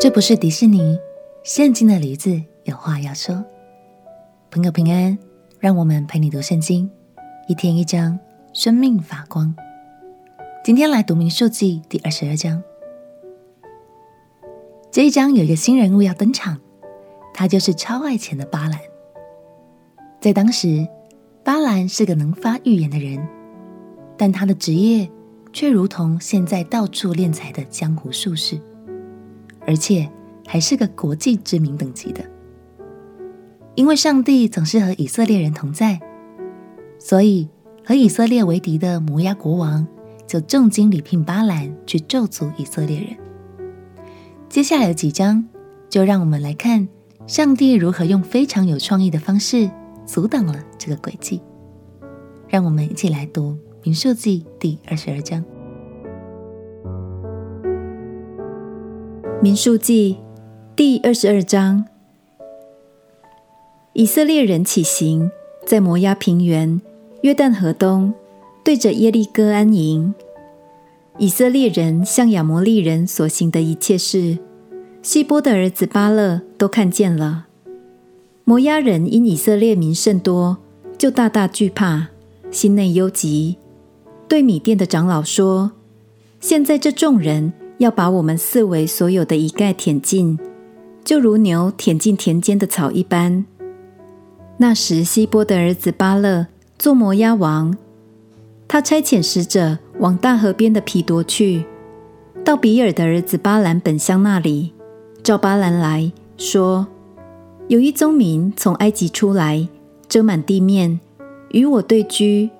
这不是迪士尼，圣经的驴子有话要说。朋友平安，让我们陪你读圣经，一天一章，生命发光。今天来读民数记第二十二章。这一章有一个新人物要登场，他就是超爱钱的巴兰。在当时，巴兰是个能发预言的人，但他的职业却如同现在到处敛财的江湖术士，而且还是个国际知名等级的。因为上帝总是和以色列人同在，所以和以色列为敌的摩押国王就重金礼聘巴兰去咒诅以色列人。接下来的几章，就让我们来看上帝如何用非常有创意的方式。阻挡了这个诡计，让我们一起来读《民数记》第二十二章。《民数记》第二十二章，以色列人起行，在摩押平原、约旦河东，对着耶利哥安营。以色列人向亚摩利人所行的一切事，希波的儿子巴勒都看见了。摩押人因以色列民甚多，就大大惧怕，心内忧急，对米甸的长老说：“现在这众人要把我们四围所有的一概舔尽，就如牛舔尽田间的草一般。”那时，希波的儿子巴勒做摩押王，他差遣使者往大河边的皮夺去，到比尔的儿子巴兰本乡那里，召巴兰来说。有一宗民从埃及出来，遮满地面，与我对居。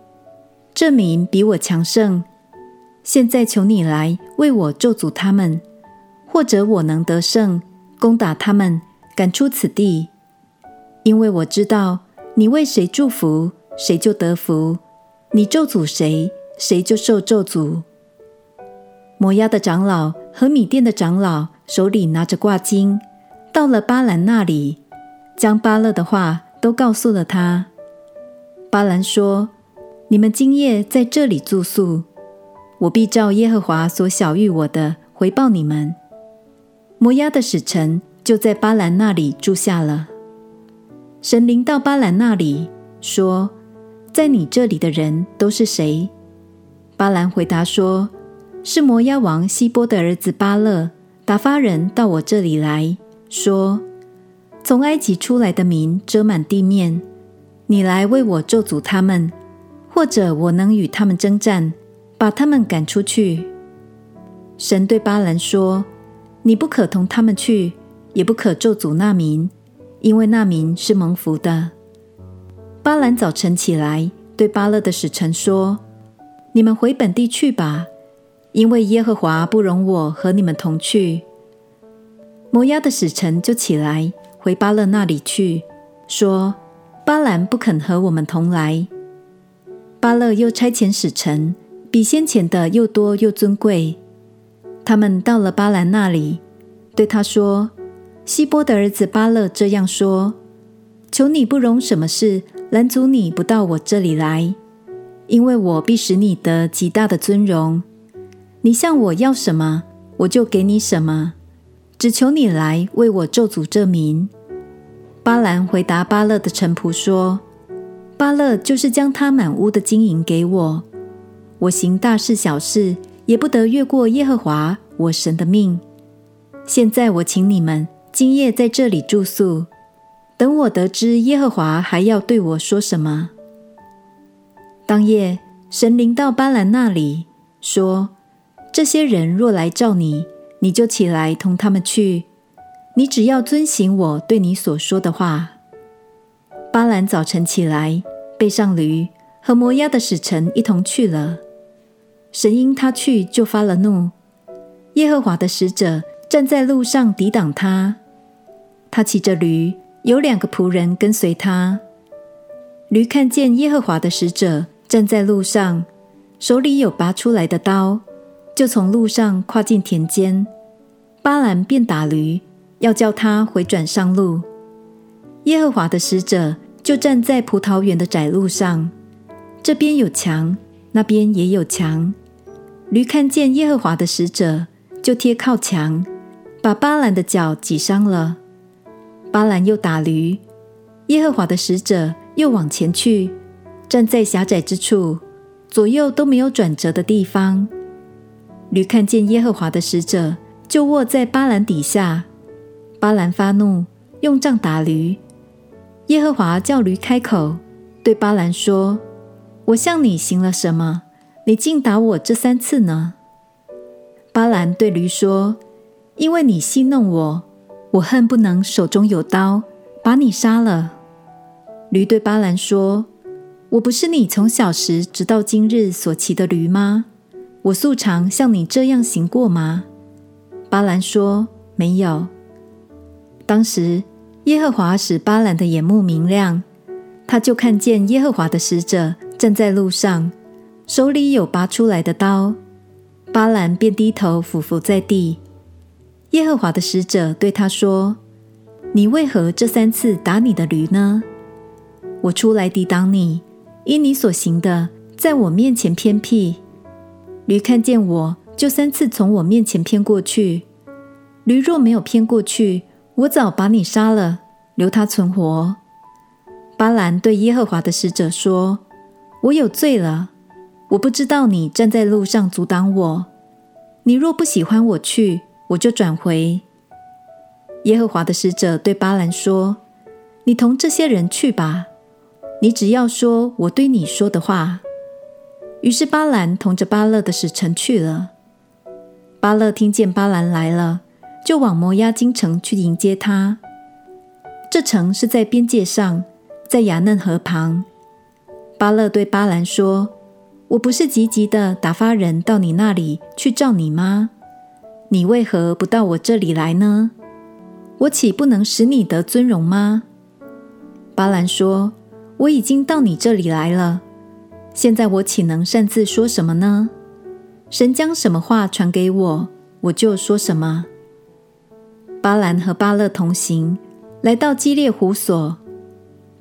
这民比我强盛，现在求你来为我咒诅他们，或者我能得胜，攻打他们，赶出此地。因为我知道你为谁祝福，谁就得福；你咒诅谁，谁就受咒诅。摩押的长老和米甸的长老手里拿着挂金，到了巴兰那里。将巴勒的话都告诉了他。巴兰说：“你们今夜在这里住宿，我必照耶和华所晓谕我的回报你们。”摩押的使臣就在巴兰那里住下了。神灵到巴兰那里，说：“在你这里的人都是谁？”巴兰回答说：“是摩押王希波的儿子巴勒，打发人到我这里来说。”从埃及出来的民遮满地面，你来为我咒诅他们，或者我能与他们征战，把他们赶出去。神对巴兰说：“你不可同他们去，也不可咒诅那民，因为那民是蒙福的。”巴兰早晨起来，对巴勒的使臣说：“你们回本地去吧，因为耶和华不容我和你们同去。”摩押的使臣就起来。回巴勒那里去，说：“巴兰不肯和我们同来。”巴勒又差遣使臣，比先前的又多又尊贵。他们到了巴兰那里，对他说：“希波的儿子巴勒这样说：求你不容什么事拦阻你不到我这里来，因为我必使你得极大的尊荣。你向我要什么，我就给你什么。”只求你来为我咒诅这民。巴兰回答巴勒的臣仆说：“巴勒就是将他满屋的金银给我，我行大事小事也不得越过耶和华我神的命。现在我请你们今夜在这里住宿，等我得知耶和华还要对我说什么。”当夜，神灵到巴兰那里，说：“这些人若来召你。”你就起来同他们去，你只要遵行我对你所说的话。巴兰早晨起来，背上驴，和摩押的使臣一同去了。神因他去就发了怒，耶和华的使者站在路上抵挡他。他骑着驴，有两个仆人跟随他。驴看见耶和华的使者站在路上，手里有拔出来的刀。就从路上跨进田间，巴兰便打驴，要叫他回转上路。耶和华的使者就站在葡萄园的窄路上，这边有墙，那边也有墙。驴看见耶和华的使者，就贴靠墙，把巴兰的脚挤伤了。巴兰又打驴，耶和华的使者又往前去，站在狭窄之处，左右都没有转折的地方。驴看见耶和华的使者，就卧在巴兰底下。巴兰发怒，用杖打驴。耶和华叫驴开口，对巴兰说：“我向你行了什么？你竟打我这三次呢？”巴兰对驴说：“因为你戏弄我。”我恨不能手中有刀，把你杀了。驴对巴兰说：“我不是你从小时直到今日所骑的驴吗？我素常像你这样行过吗？”巴兰说：“没有。”当时耶和华使巴兰的眼目明亮，他就看见耶和华的使者站在路上，手里有拔出来的刀。巴兰便低头俯伏在地。耶和华的使者对他说：“你为何这三次打你的驴呢？我出来抵挡你，因你所行的在我面前偏僻。驴看见我就三次从我面前偏过去。驴若没有偏过去，我早把你杀了，留他存活。”巴兰对耶和华的使者说：“我有罪了，我不知道你站在路上阻挡我。你若不喜欢我去。”我就转回。耶和华的使者对巴兰说：“你同这些人去吧，你只要说我对你说的话。”于是巴兰同着巴勒的使臣去了。巴勒听见巴兰来了，就往摩押京城去迎接他。这城是在边界上，在雅嫩河旁。巴勒对巴兰说：“我不是急急的打发人到你那里去召你吗？”你为何不到我这里来呢？我岂不能使你得尊荣吗？巴兰说：“我已经到你这里来了，现在我岂能擅自说什么呢？神将什么话传给我，我就说什么。”巴兰和巴勒同行，来到基列胡所，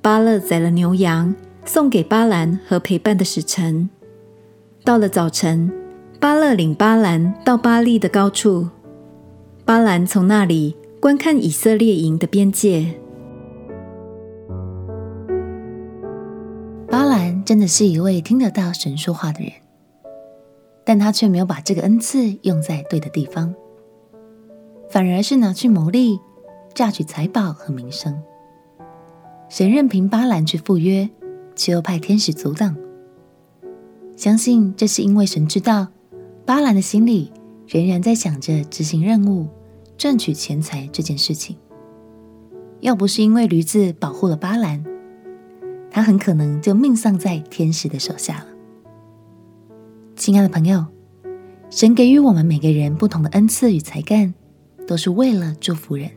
巴勒宰了牛羊，送给巴兰和陪伴的使臣。到了早晨。巴勒领巴兰到巴利的高处，巴兰从那里观看以色列营的边界。巴兰真的是一位听得到神说话的人，但他却没有把这个恩赐用在对的地方，反而是拿去牟利，榨取财宝和名声。神任凭巴兰去赴约，却又派天使阻挡。相信这是因为神知道。巴兰的心里仍然在想着执行任务、赚取钱财这件事情。要不是因为驴子保护了巴兰，他很可能就命丧在天使的手下了。亲爱的朋友，神给予我们每个人不同的恩赐与才干，都是为了祝福人，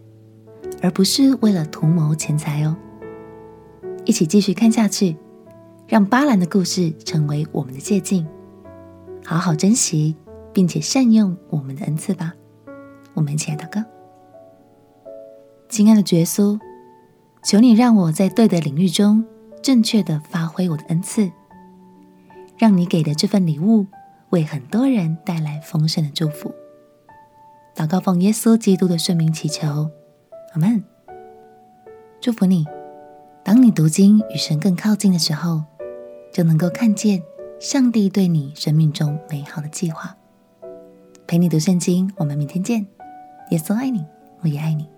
而不是为了图谋钱财哦。一起继续看下去，让巴兰的故事成为我们的借鉴，好好珍惜。并且善用我们的恩赐吧。我们一起来祷告，亲爱的耶稣，求你让我在对的领域中正确的发挥我的恩赐，让你给的这份礼物为很多人带来丰盛的祝福。祷告奉耶稣基督的圣名祈求，阿门。祝福你，当你读经与神更靠近的时候，就能够看见上帝对你生命中美好的计划。陪你读圣经，我们明天见。耶稣爱你，我也爱你。